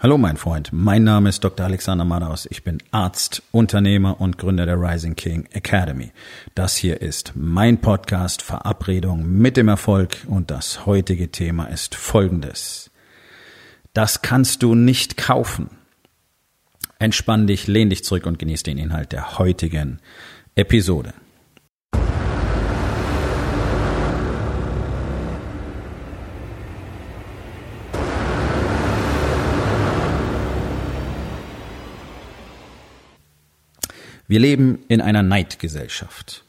Hallo mein Freund, mein Name ist Dr. Alexander Madaus. Ich bin Arzt, Unternehmer und Gründer der Rising King Academy. Das hier ist mein Podcast Verabredung mit dem Erfolg und das heutige Thema ist folgendes. Das kannst du nicht kaufen. Entspann dich, lehn dich zurück und genieß den Inhalt der heutigen Episode. Wir leben in einer Neidgesellschaft.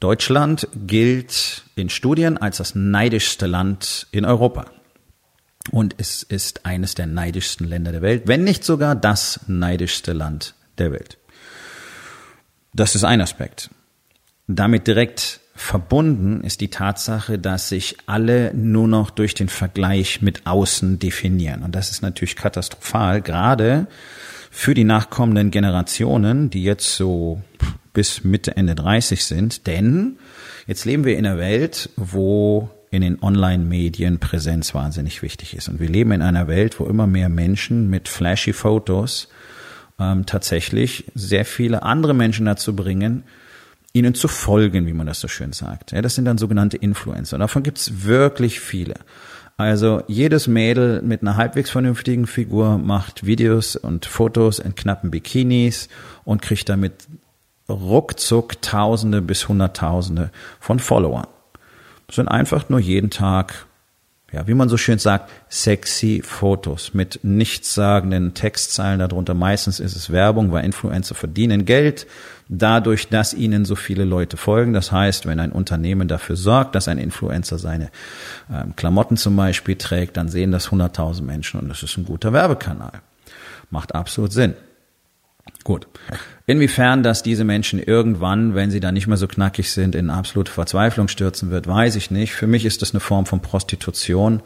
Deutschland gilt in Studien als das neidischste Land in Europa. Und es ist eines der neidischsten Länder der Welt, wenn nicht sogar das neidischste Land der Welt. Das ist ein Aspekt. Damit direkt verbunden ist die Tatsache, dass sich alle nur noch durch den Vergleich mit außen definieren. Und das ist natürlich katastrophal, gerade für die nachkommenden Generationen, die jetzt so bis Mitte, Ende 30 sind, denn jetzt leben wir in einer Welt, wo in den Online-Medien Präsenz wahnsinnig wichtig ist. Und wir leben in einer Welt, wo immer mehr Menschen mit flashy Fotos ähm, tatsächlich sehr viele andere Menschen dazu bringen, ihnen zu folgen, wie man das so schön sagt. Ja, das sind dann sogenannte Influencer. Davon gibt's wirklich viele. Also jedes Mädel mit einer halbwegs vernünftigen Figur macht Videos und Fotos in knappen Bikinis und kriegt damit ruckzuck Tausende bis Hunderttausende von Followern. Das sind einfach nur jeden Tag ja, wie man so schön sagt, sexy Fotos mit nichtssagenden Textzeilen darunter. Meistens ist es Werbung, weil Influencer verdienen Geld dadurch, dass ihnen so viele Leute folgen. Das heißt, wenn ein Unternehmen dafür sorgt, dass ein Influencer seine ähm, Klamotten zum Beispiel trägt, dann sehen das 100.000 Menschen und das ist ein guter Werbekanal. Macht absolut Sinn. Gut. Inwiefern dass diese Menschen irgendwann, wenn sie dann nicht mehr so knackig sind, in absolute Verzweiflung stürzen wird, weiß ich nicht. Für mich ist das eine Form von Prostitution,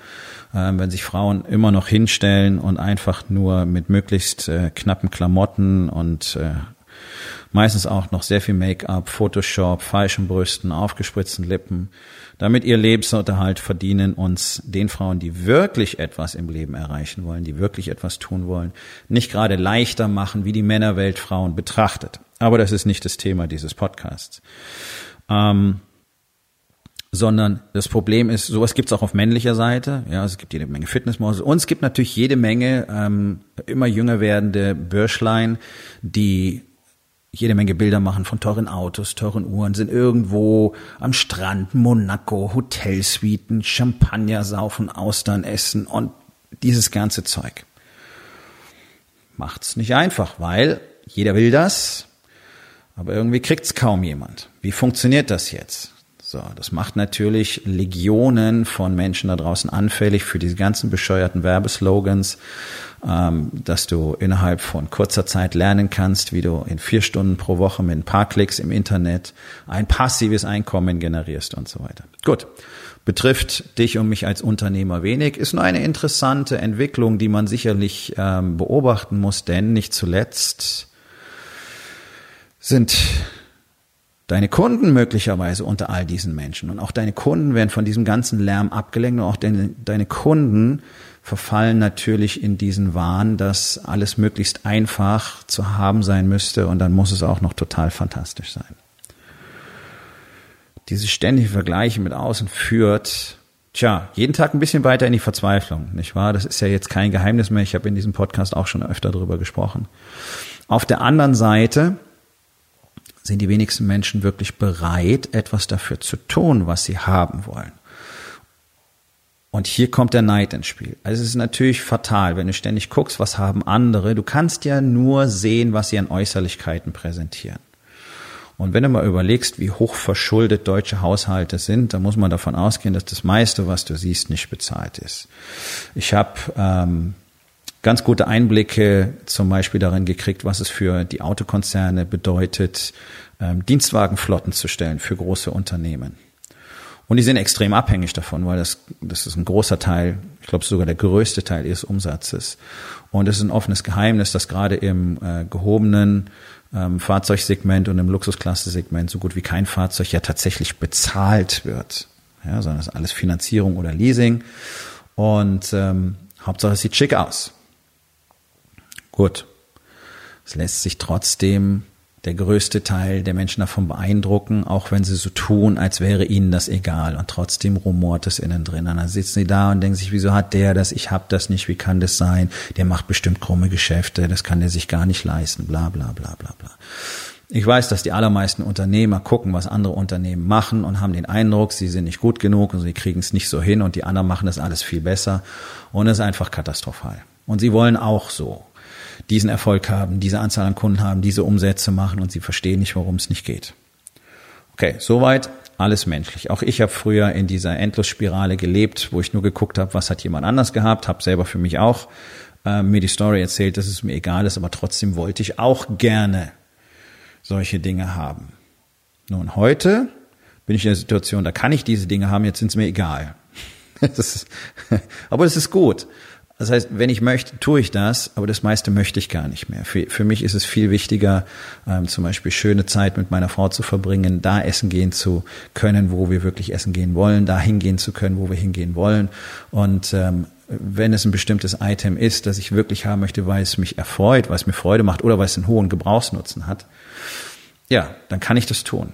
äh, wenn sich Frauen immer noch hinstellen und einfach nur mit möglichst äh, knappen Klamotten und äh, meistens auch noch sehr viel Make-up, Photoshop, falschen Brüsten, aufgespritzten Lippen, damit ihr Lebensunterhalt verdienen uns den Frauen, die wirklich etwas im Leben erreichen wollen, die wirklich etwas tun wollen, nicht gerade leichter machen, wie die Männerwelt Frauen betrachtet. Aber das ist nicht das Thema dieses Podcasts. Ähm, sondern das Problem ist, sowas gibt's auch auf männlicher Seite. Ja, es gibt jede Menge Fitnessmodels und es gibt natürlich jede Menge ähm, immer jünger werdende Bürschlein, die jede Menge Bilder machen von teuren Autos, teuren Uhren, sind irgendwo am Strand, Monaco, Hotelsuiten, Champagner saufen, Austern essen und dieses ganze Zeug. Macht's nicht einfach, weil jeder will das, aber irgendwie kriegt's kaum jemand. Wie funktioniert das jetzt? So, das macht natürlich Legionen von Menschen da draußen anfällig für diese ganzen bescheuerten Werbeslogans, ähm, dass du innerhalb von kurzer Zeit lernen kannst, wie du in vier Stunden pro Woche mit ein paar Klicks im Internet ein passives Einkommen generierst und so weiter. Gut. Betrifft dich und mich als Unternehmer wenig, ist nur eine interessante Entwicklung, die man sicherlich ähm, beobachten muss, denn nicht zuletzt sind deine Kunden möglicherweise unter all diesen Menschen. Und auch deine Kunden werden von diesem ganzen Lärm abgelenkt und auch deine, deine Kunden verfallen natürlich in diesen Wahn, dass alles möglichst einfach zu haben sein müsste und dann muss es auch noch total fantastisch sein. Diese ständige Vergleiche mit außen führt, tja, jeden Tag ein bisschen weiter in die Verzweiflung, nicht wahr? Das ist ja jetzt kein Geheimnis mehr. Ich habe in diesem Podcast auch schon öfter darüber gesprochen. Auf der anderen Seite sind die wenigsten Menschen wirklich bereit, etwas dafür zu tun, was sie haben wollen. Und hier kommt der Neid ins Spiel. Also es ist natürlich fatal, wenn du ständig guckst, was haben andere. Du kannst ja nur sehen, was sie an Äußerlichkeiten präsentieren. Und wenn du mal überlegst, wie hoch verschuldet deutsche Haushalte sind, dann muss man davon ausgehen, dass das meiste, was du siehst, nicht bezahlt ist. Ich habe ähm, ganz gute Einblicke zum Beispiel darin gekriegt, was es für die Autokonzerne bedeutet, ähm, Dienstwagenflotten zu stellen für große Unternehmen. Und die sind extrem abhängig davon, weil das, das ist ein großer Teil, ich glaube sogar der größte Teil ihres Umsatzes. Und es ist ein offenes Geheimnis, dass gerade im äh, gehobenen ähm, Fahrzeugsegment und im Luxusklasse-Segment so gut wie kein Fahrzeug ja tatsächlich bezahlt wird. Ja, sondern es ist alles Finanzierung oder Leasing. Und ähm, Hauptsache es sieht schick aus. Gut. Es lässt sich trotzdem der größte Teil der Menschen davon beeindrucken, auch wenn sie so tun, als wäre ihnen das egal. Und trotzdem rumort es innen drin. Und dann sitzen sie da und denken sich, wieso hat der das? Ich hab das nicht. Wie kann das sein? Der macht bestimmt krumme Geschäfte. Das kann der sich gar nicht leisten. Bla, bla, bla, bla, bla. Ich weiß, dass die allermeisten Unternehmer gucken, was andere Unternehmen machen und haben den Eindruck, sie sind nicht gut genug und sie kriegen es nicht so hin und die anderen machen das alles viel besser. Und es ist einfach katastrophal. Und sie wollen auch so diesen Erfolg haben, diese Anzahl an Kunden haben, diese Umsätze machen und sie verstehen nicht, warum es nicht geht. Okay, soweit alles menschlich. Auch ich habe früher in dieser Endlosspirale gelebt, wo ich nur geguckt habe, was hat jemand anders gehabt, habe selber für mich auch äh, mir die Story erzählt, dass es mir egal ist, aber trotzdem wollte ich auch gerne solche Dinge haben. Nun, heute bin ich in der Situation, da kann ich diese Dinge haben, jetzt sind es mir egal. Ist, aber es ist gut. Das heißt, wenn ich möchte, tue ich das, aber das meiste möchte ich gar nicht mehr. Für, für mich ist es viel wichtiger, ähm, zum Beispiel schöne Zeit mit meiner Frau zu verbringen, da essen gehen zu können, wo wir wirklich essen gehen wollen, da hingehen zu können, wo wir hingehen wollen. Und ähm, wenn es ein bestimmtes Item ist, das ich wirklich haben möchte, weil es mich erfreut, weil es mir Freude macht oder weil es einen hohen Gebrauchsnutzen hat, ja, dann kann ich das tun.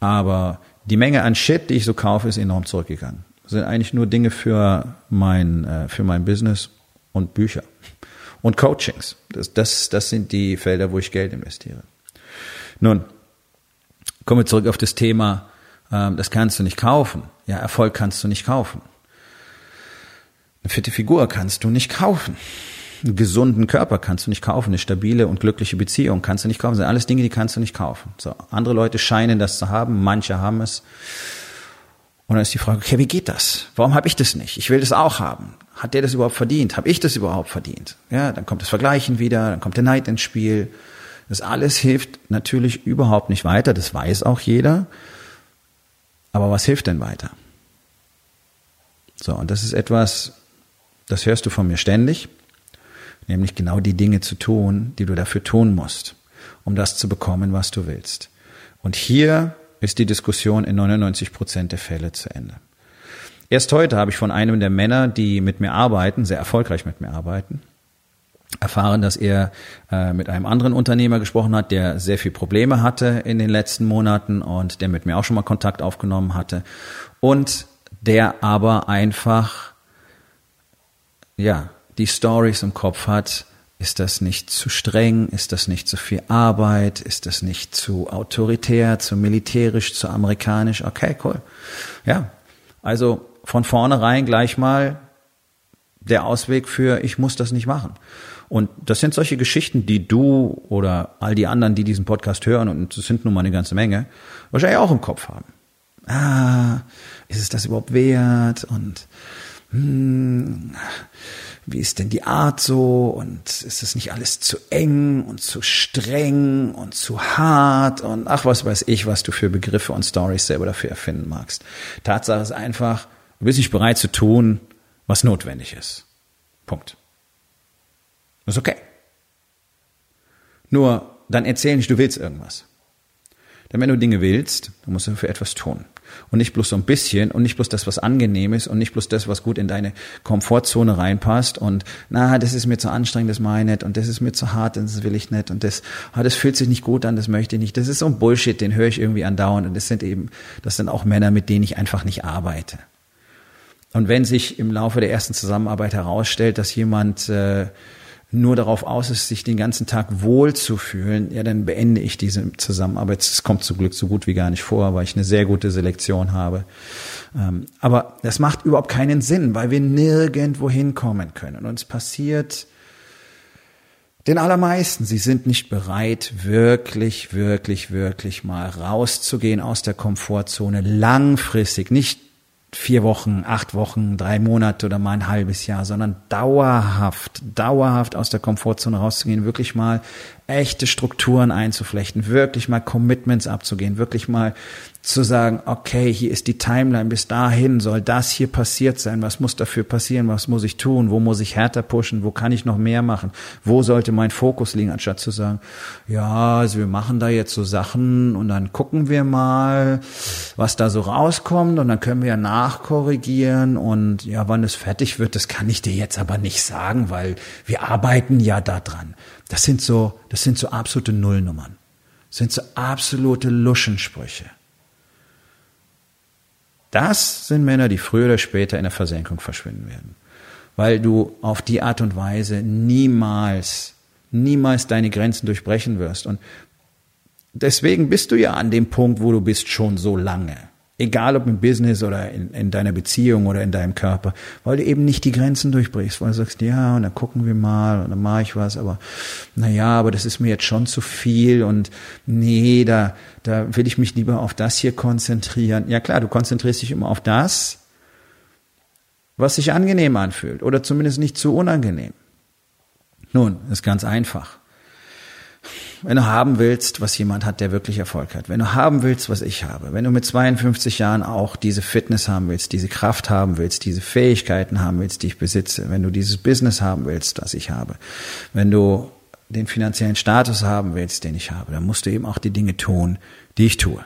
Aber die Menge an Shit, die ich so kaufe, ist enorm zurückgegangen sind eigentlich nur Dinge für mein, äh, für mein Business und Bücher und Coachings. Das, das, das sind die Felder, wo ich Geld investiere. Nun, kommen wir zurück auf das Thema, ähm, das kannst du nicht kaufen. Ja, Erfolg kannst du nicht kaufen. Eine fitte Figur kannst du nicht kaufen. Einen gesunden Körper kannst du nicht kaufen. Eine stabile und glückliche Beziehung kannst du nicht kaufen. Das sind alles Dinge, die kannst du nicht kaufen. So, andere Leute scheinen das zu haben, manche haben es. Und dann ist die Frage, okay, wie geht das? Warum habe ich das nicht? Ich will das auch haben. Hat der das überhaupt verdient? Habe ich das überhaupt verdient? Ja, dann kommt das Vergleichen wieder, dann kommt der Neid ins Spiel. Das alles hilft natürlich überhaupt nicht weiter, das weiß auch jeder. Aber was hilft denn weiter? So, und das ist etwas, das hörst du von mir ständig, nämlich genau die Dinge zu tun, die du dafür tun musst, um das zu bekommen, was du willst. Und hier ist die Diskussion in 99 Prozent der Fälle zu Ende. Erst heute habe ich von einem der Männer, die mit mir arbeiten, sehr erfolgreich mit mir arbeiten, erfahren, dass er äh, mit einem anderen Unternehmer gesprochen hat, der sehr viel Probleme hatte in den letzten Monaten und der mit mir auch schon mal Kontakt aufgenommen hatte und der aber einfach ja die Stories im Kopf hat, ist das nicht zu streng? Ist das nicht zu viel Arbeit? Ist das nicht zu autoritär, zu militärisch, zu amerikanisch? Okay, cool. Ja, also von vornherein gleich mal der Ausweg für, ich muss das nicht machen. Und das sind solche Geschichten, die du oder all die anderen, die diesen Podcast hören, und es sind nun mal eine ganze Menge, wahrscheinlich auch im Kopf haben. Ah, ist es das überhaupt wert? Und hm, wie ist denn die Art so und ist es nicht alles zu eng und zu streng und zu hart und ach, was weiß ich, was du für Begriffe und Stories selber dafür erfinden magst. Tatsache ist einfach, du bist nicht bereit zu tun, was notwendig ist. Punkt. Das ist okay. Nur, dann erzähl nicht, du willst irgendwas. Denn wenn du Dinge willst, dann musst du für etwas tun und nicht bloß so ein bisschen und nicht bloß das, was angenehm ist und nicht bloß das, was gut in deine Komfortzone reinpasst und na, das ist mir zu anstrengend, das mache ich nicht und das ist mir zu hart, das will ich nicht und das, ah, das fühlt sich nicht gut an, das möchte ich nicht. Das ist so ein Bullshit, den höre ich irgendwie andauernd und das sind eben, das sind auch Männer, mit denen ich einfach nicht arbeite. Und wenn sich im Laufe der ersten Zusammenarbeit herausstellt, dass jemand äh, nur darauf aus ist, sich den ganzen Tag wohl zu fühlen, ja, dann beende ich diese Zusammenarbeit. Es kommt zum Glück so gut wie gar nicht vor, weil ich eine sehr gute Selektion habe. Ähm, aber das macht überhaupt keinen Sinn, weil wir nirgendwo hinkommen können. Und es passiert den allermeisten. Sie sind nicht bereit, wirklich, wirklich, wirklich mal rauszugehen aus der Komfortzone, langfristig, nicht vier Wochen, acht Wochen, drei Monate oder mal ein halbes Jahr, sondern dauerhaft, dauerhaft aus der Komfortzone rauszugehen, wirklich mal echte Strukturen einzuflechten, wirklich mal Commitments abzugehen, wirklich mal zu sagen, okay, hier ist die Timeline, bis dahin soll das hier passiert sein, was muss dafür passieren, was muss ich tun, wo muss ich härter pushen, wo kann ich noch mehr machen, wo sollte mein Fokus liegen, anstatt zu sagen, ja, also wir machen da jetzt so Sachen und dann gucken wir mal, was da so rauskommt und dann können wir ja nachkorrigieren und ja, wann es fertig wird, das kann ich dir jetzt aber nicht sagen, weil wir arbeiten ja da dran. Das sind so, das sind so absolute Nullnummern. Das sind so absolute Luschensprüche. Das sind Männer, die früher oder später in der Versenkung verschwinden werden. Weil du auf die Art und Weise niemals, niemals deine Grenzen durchbrechen wirst. Und deswegen bist du ja an dem Punkt, wo du bist, schon so lange. Egal ob im Business oder in, in deiner Beziehung oder in deinem Körper, weil du eben nicht die Grenzen durchbrichst, weil du sagst, ja, und dann gucken wir mal und dann mache ich was, aber naja, aber das ist mir jetzt schon zu viel und nee, da, da will ich mich lieber auf das hier konzentrieren. Ja klar, du konzentrierst dich immer auf das, was sich angenehm anfühlt oder zumindest nicht zu unangenehm. Nun, ist ganz einfach. Wenn du haben willst, was jemand hat, der wirklich Erfolg hat, wenn du haben willst, was ich habe, wenn du mit 52 Jahren auch diese Fitness haben willst, diese Kraft haben willst, diese Fähigkeiten haben willst, die ich besitze, wenn du dieses Business haben willst, das ich habe, wenn du den finanziellen Status haben willst, den ich habe, dann musst du eben auch die Dinge tun, die ich tue.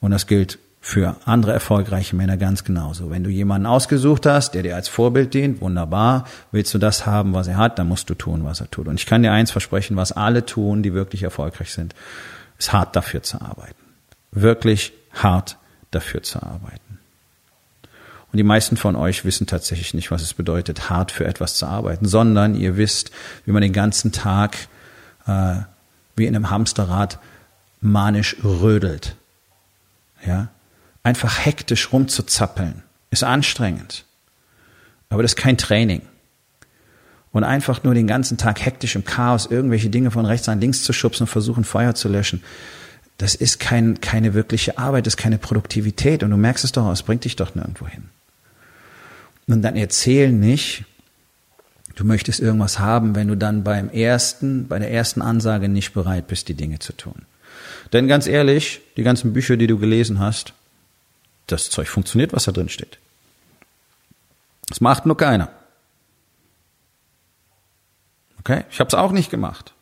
Und das gilt für andere erfolgreiche Männer ganz genauso. Wenn du jemanden ausgesucht hast, der dir als Vorbild dient, wunderbar. Willst du das haben, was er hat, dann musst du tun, was er tut. Und ich kann dir eins versprechen, was alle tun, die wirklich erfolgreich sind, ist hart dafür zu arbeiten. Wirklich hart dafür zu arbeiten. Und die meisten von euch wissen tatsächlich nicht, was es bedeutet, hart für etwas zu arbeiten, sondern ihr wisst, wie man den ganzen Tag äh, wie in einem Hamsterrad manisch rödelt. Ja, einfach hektisch rumzuzappeln, ist anstrengend. Aber das ist kein Training. Und einfach nur den ganzen Tag hektisch im Chaos irgendwelche Dinge von rechts an links zu schubsen und versuchen, Feuer zu löschen, das ist kein, keine wirkliche Arbeit, das ist keine Produktivität. Und du merkst es doch, es bringt dich doch nirgendwo hin. Und dann erzähl nicht, du möchtest irgendwas haben, wenn du dann beim ersten, bei der ersten Ansage nicht bereit bist, die Dinge zu tun. Denn ganz ehrlich, die ganzen Bücher, die du gelesen hast, das Zeug funktioniert, was da drin steht. Das macht nur keiner. Okay? Ich habe es auch nicht gemacht.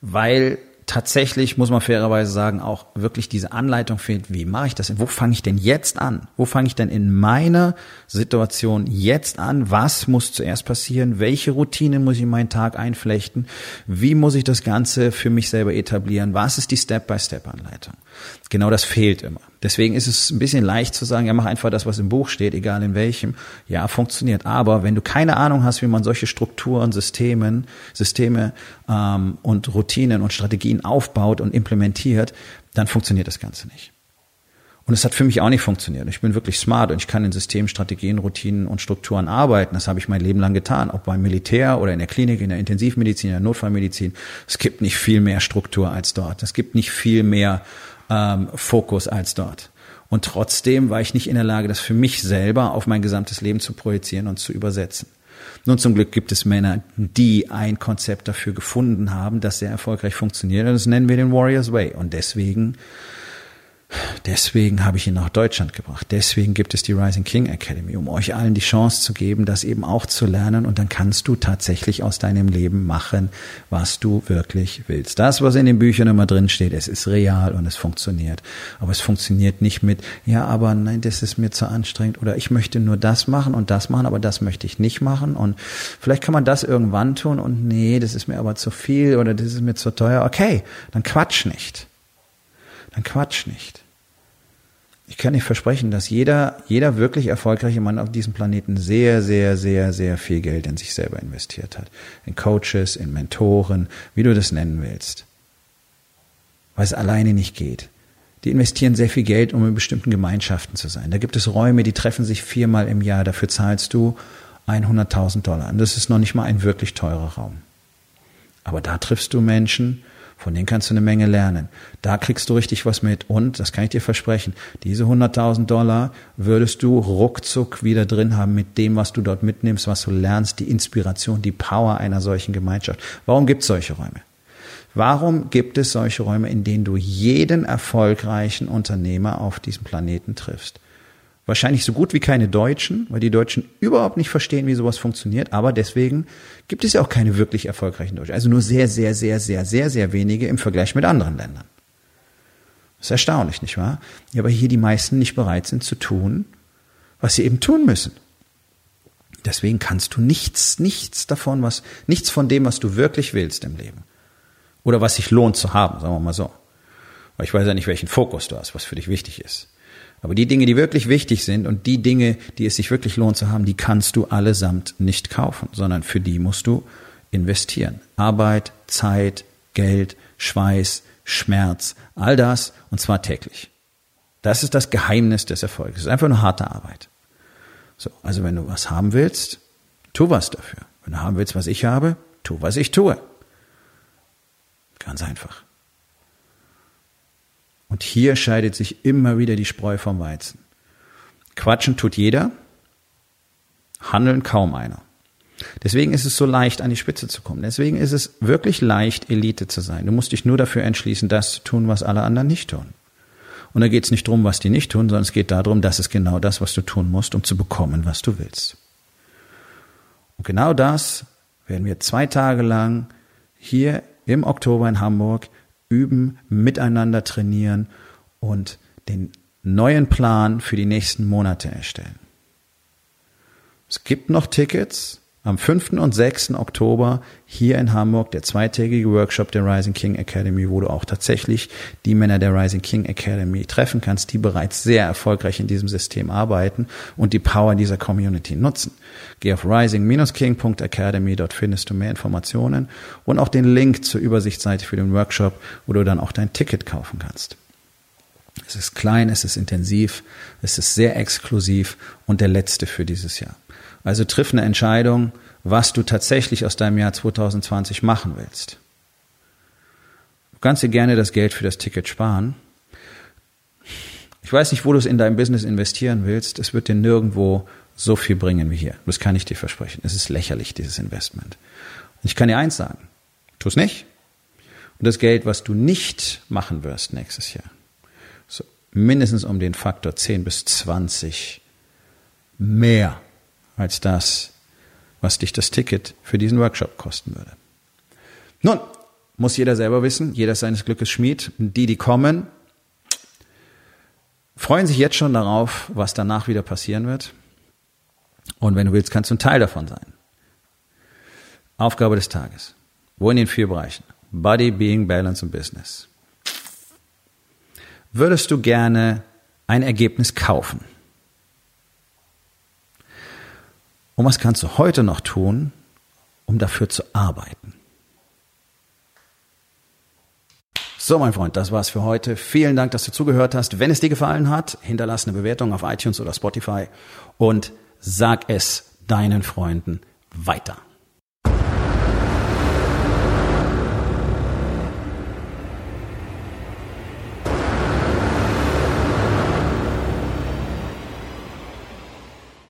Weil tatsächlich, muss man fairerweise sagen, auch wirklich diese Anleitung fehlt. Wie mache ich das? Wo fange ich denn jetzt an? Wo fange ich denn in meiner Situation jetzt an? Was muss zuerst passieren? Welche Routinen muss ich in meinen Tag einflechten? Wie muss ich das Ganze für mich selber etablieren? Was ist die Step-by-Step-Anleitung? Genau das fehlt immer. Deswegen ist es ein bisschen leicht zu sagen, ja, mach einfach das, was im Buch steht, egal in welchem. Ja, funktioniert. Aber wenn du keine Ahnung hast, wie man solche Strukturen, Systemen, Systeme ähm, und Routinen und Strategien aufbaut und implementiert, dann funktioniert das Ganze nicht. Und es hat für mich auch nicht funktioniert. Ich bin wirklich smart und ich kann in Systemen, Strategien, Routinen und Strukturen arbeiten. Das habe ich mein Leben lang getan, ob beim Militär oder in der Klinik, in der Intensivmedizin, in der Notfallmedizin. Es gibt nicht viel mehr Struktur als dort. Es gibt nicht viel mehr ähm, Fokus als dort. Und trotzdem war ich nicht in der Lage, das für mich selber auf mein gesamtes Leben zu projizieren und zu übersetzen. Nun zum Glück gibt es Männer, die ein Konzept dafür gefunden haben, das sehr erfolgreich funktioniert. Und das nennen wir den Warriors Way. Und deswegen Deswegen habe ich ihn nach Deutschland gebracht. Deswegen gibt es die Rising King Academy, um euch allen die Chance zu geben, das eben auch zu lernen. Und dann kannst du tatsächlich aus deinem Leben machen, was du wirklich willst. Das, was in den Büchern immer drin steht, es ist real und es funktioniert. Aber es funktioniert nicht mit, ja, aber nein, das ist mir zu anstrengend oder ich möchte nur das machen und das machen, aber das möchte ich nicht machen. Und vielleicht kann man das irgendwann tun und nee, das ist mir aber zu viel oder das ist mir zu teuer. Okay, dann quatsch nicht. Dann quatsch nicht. Ich kann nicht versprechen, dass jeder, jeder wirklich erfolgreiche Mann auf diesem Planeten sehr, sehr, sehr, sehr viel Geld in sich selber investiert hat. In Coaches, in Mentoren, wie du das nennen willst. Weil es alleine nicht geht. Die investieren sehr viel Geld, um in bestimmten Gemeinschaften zu sein. Da gibt es Räume, die treffen sich viermal im Jahr. Dafür zahlst du 100.000 Dollar. Und das ist noch nicht mal ein wirklich teurer Raum. Aber da triffst du Menschen, von denen kannst du eine Menge lernen. Da kriegst du richtig was mit. Und, das kann ich dir versprechen, diese 100.000 Dollar würdest du ruckzuck wieder drin haben mit dem, was du dort mitnimmst, was du lernst, die Inspiration, die Power einer solchen Gemeinschaft. Warum gibt es solche Räume? Warum gibt es solche Räume, in denen du jeden erfolgreichen Unternehmer auf diesem Planeten triffst? Wahrscheinlich so gut wie keine Deutschen, weil die Deutschen überhaupt nicht verstehen, wie sowas funktioniert. Aber deswegen gibt es ja auch keine wirklich erfolgreichen Deutschen. Also nur sehr, sehr, sehr, sehr, sehr, sehr wenige im Vergleich mit anderen Ländern. Das ist erstaunlich, nicht wahr? Ja, aber hier die meisten nicht bereit sind zu tun, was sie eben tun müssen. Deswegen kannst du nichts, nichts davon, was, nichts von dem, was du wirklich willst im Leben. Oder was sich lohnt zu haben, sagen wir mal so. Weil ich weiß ja nicht, welchen Fokus du hast, was für dich wichtig ist. Aber die Dinge, die wirklich wichtig sind und die Dinge, die es sich wirklich lohnt zu haben, die kannst du allesamt nicht kaufen, sondern für die musst du investieren. Arbeit, Zeit, Geld, Schweiß, Schmerz, all das und zwar täglich. Das ist das Geheimnis des Erfolgs. Es ist einfach nur harte Arbeit. So, also wenn du was haben willst, tu was dafür. Wenn du haben willst, was ich habe, tu, was ich tue. Ganz einfach. Und hier scheidet sich immer wieder die Spreu vom Weizen. Quatschen tut jeder, handeln kaum einer. Deswegen ist es so leicht, an die Spitze zu kommen. Deswegen ist es wirklich leicht, Elite zu sein. Du musst dich nur dafür entschließen, das zu tun, was alle anderen nicht tun. Und da geht es nicht darum, was die nicht tun, sondern es geht darum, das ist genau das, was du tun musst, um zu bekommen, was du willst. Und genau das werden wir zwei Tage lang hier im Oktober in Hamburg üben, miteinander trainieren und den neuen Plan für die nächsten Monate erstellen. Es gibt noch Tickets am 5. und 6. Oktober hier in Hamburg der zweitägige Workshop der Rising King Academy, wo du auch tatsächlich die Männer der Rising King Academy treffen kannst, die bereits sehr erfolgreich in diesem System arbeiten und die Power dieser Community nutzen. Geh auf rising-king.academy, dort findest du mehr Informationen und auch den Link zur Übersichtsseite für den Workshop, wo du dann auch dein Ticket kaufen kannst. Es ist klein, es ist intensiv, es ist sehr exklusiv und der letzte für dieses Jahr. Also triff eine Entscheidung, was du tatsächlich aus deinem Jahr 2020 machen willst. Du kannst dir gerne das Geld für das Ticket sparen. Ich weiß nicht, wo du es in deinem Business investieren willst. Es wird dir nirgendwo so viel bringen wie hier. Das kann ich dir versprechen. Es ist lächerlich, dieses Investment. Und ich kann dir eins sagen. Tu es nicht. Und das Geld, was du nicht machen wirst nächstes Jahr, so mindestens um den Faktor 10 bis 20 mehr als das, was dich das Ticket für diesen Workshop kosten würde. Nun, muss jeder selber wissen, jeder seines Glückes Schmied. Die, die kommen, freuen sich jetzt schon darauf, was danach wieder passieren wird. Und wenn du willst, kannst du ein Teil davon sein. Aufgabe des Tages. Wo in den vier Bereichen? Body, Being, Balance und Business. Würdest du gerne ein Ergebnis kaufen? Und was kannst du heute noch tun, um dafür zu arbeiten? So, mein Freund, das war's für heute. Vielen Dank, dass du zugehört hast. Wenn es dir gefallen hat, hinterlass eine Bewertung auf iTunes oder Spotify und sag es deinen Freunden weiter.